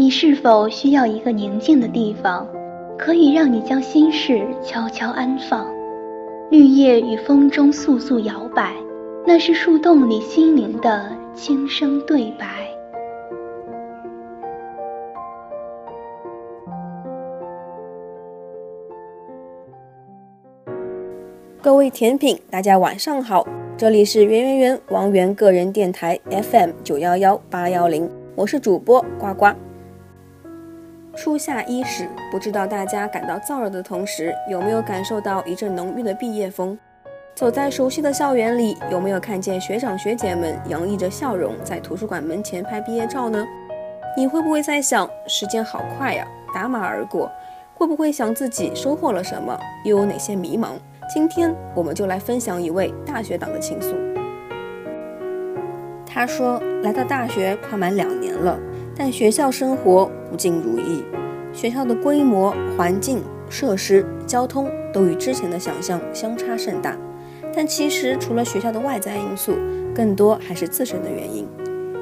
你是否需要一个宁静的地方，可以让你将心事悄悄安放？绿叶与风中簌簌摇摆，那是树洞里心灵的轻声对白。各位甜品，大家晚上好，这里是圆圆圆王源个人电台 FM 九幺幺八幺零，我是主播呱呱。初夏伊始，不知道大家感到燥热的同时，有没有感受到一阵浓郁的毕业风？走在熟悉的校园里，有没有看见学长学姐们洋溢着笑容在图书馆门前拍毕业照呢？你会不会在想，时间好快呀，打马而过？会不会想自己收获了什么，又有哪些迷茫？今天我们就来分享一位大学党的倾诉。他说：“来到大学快满两年了，但学校生活不尽如意。学校的规模、环境、设施、交通都与之前的想象相差甚大。但其实除了学校的外在因素，更多还是自身的原因。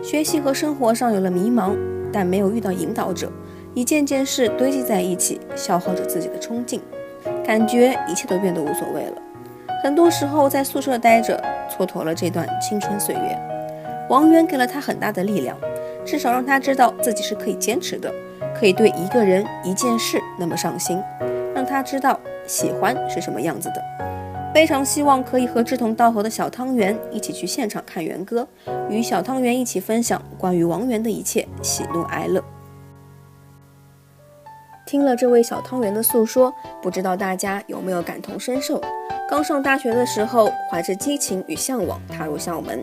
学习和生活上有了迷茫，但没有遇到引导者，一件件事堆积在一起，消耗着自己的冲劲。”感觉一切都变得无所谓了。很多时候在宿舍待着，蹉跎了这段青春岁月。王源给了他很大的力量，至少让他知道自己是可以坚持的，可以对一个人、一件事那么上心，让他知道喜欢是什么样子的。非常希望可以和志同道合的小汤圆一起去现场看元歌，与小汤圆一起分享关于王源的一切喜怒哀乐。听了这位小汤圆的诉说，不知道大家有没有感同身受？刚上大学的时候，怀着激情与向往踏入校门，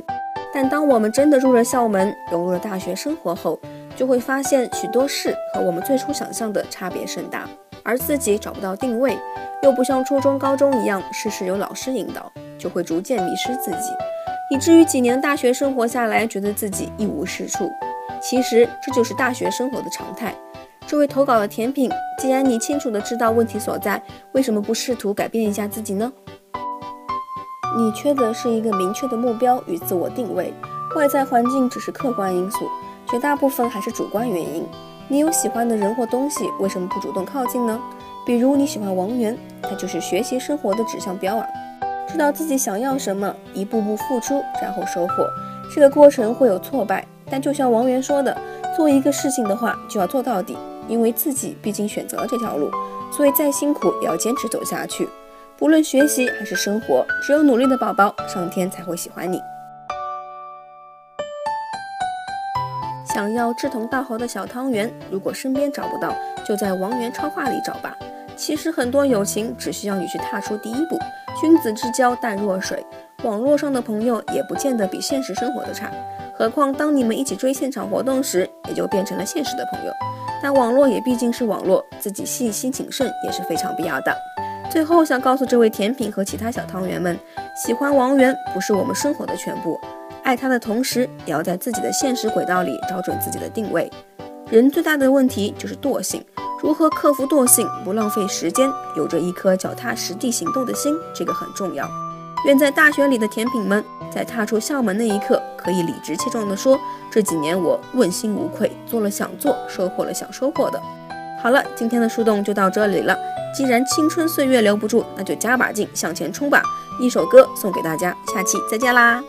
但当我们真的入了校门，融入了大学生活后，就会发现许多事和我们最初想象的差别甚大，而自己找不到定位，又不像初中、高中一样事事有老师引导，就会逐渐迷失自己，以至于几年大学生活下来，觉得自己一无是处。其实这就是大学生活的常态。这位投稿的甜品，既然你清楚的知道问题所在，为什么不试图改变一下自己呢？你缺的是一个明确的目标与自我定位，外在环境只是客观因素，绝大部分还是主观原因。你有喜欢的人或东西，为什么不主动靠近呢？比如你喜欢王源，他就是学习生活的指向标啊！知道自己想要什么，一步步付出，然后收获。这个过程会有挫败，但就像王源说的，做一个事情的话，就要做到底。因为自己毕竟选择了这条路，所以再辛苦也要坚持走下去。不论学习还是生活，只有努力的宝宝，上天才会喜欢你。想要志同道合的小汤圆，如果身边找不到，就在王源超话里找吧。其实很多友情只需要你去踏出第一步。君子之交淡若水，网络上的朋友也不见得比现实生活的差。何况当你们一起追现场活动时，也就变成了现实的朋友。但网络也毕竟是网络，自己细心谨慎也是非常必要的。最后想告诉这位甜品和其他小汤圆们，喜欢王源不是我们生活的全部，爱他的同时，也要在自己的现实轨道里找准自己的定位。人最大的问题就是惰性，如何克服惰性，不浪费时间，有着一颗脚踏实地行动的心，这个很重要。愿在大学里的甜品们，在踏出校门那一刻，可以理直气壮地说：“这几年我问心无愧，做了想做，收获了想收获的。”好了，今天的树洞就到这里了。既然青春岁月留不住，那就加把劲向前冲吧！一首歌送给大家，下期再见啦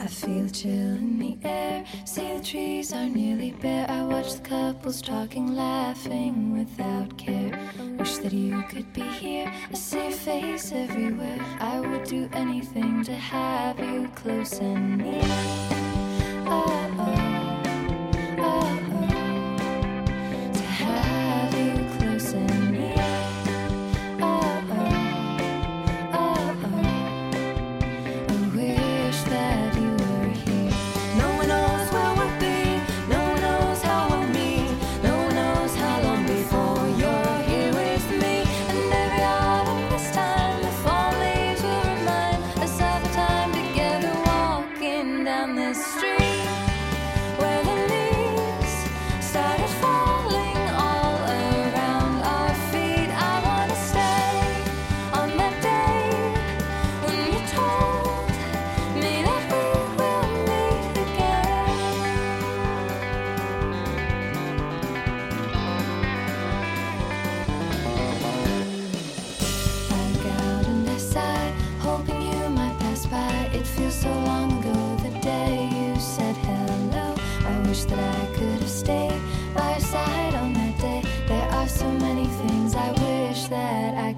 ！I feel chill in the air. See the trees are nearly bare. I watch the couples talking, laughing without care. Wish that you could be here. I see your face everywhere. I would do anything to have you close and near. street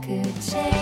could change.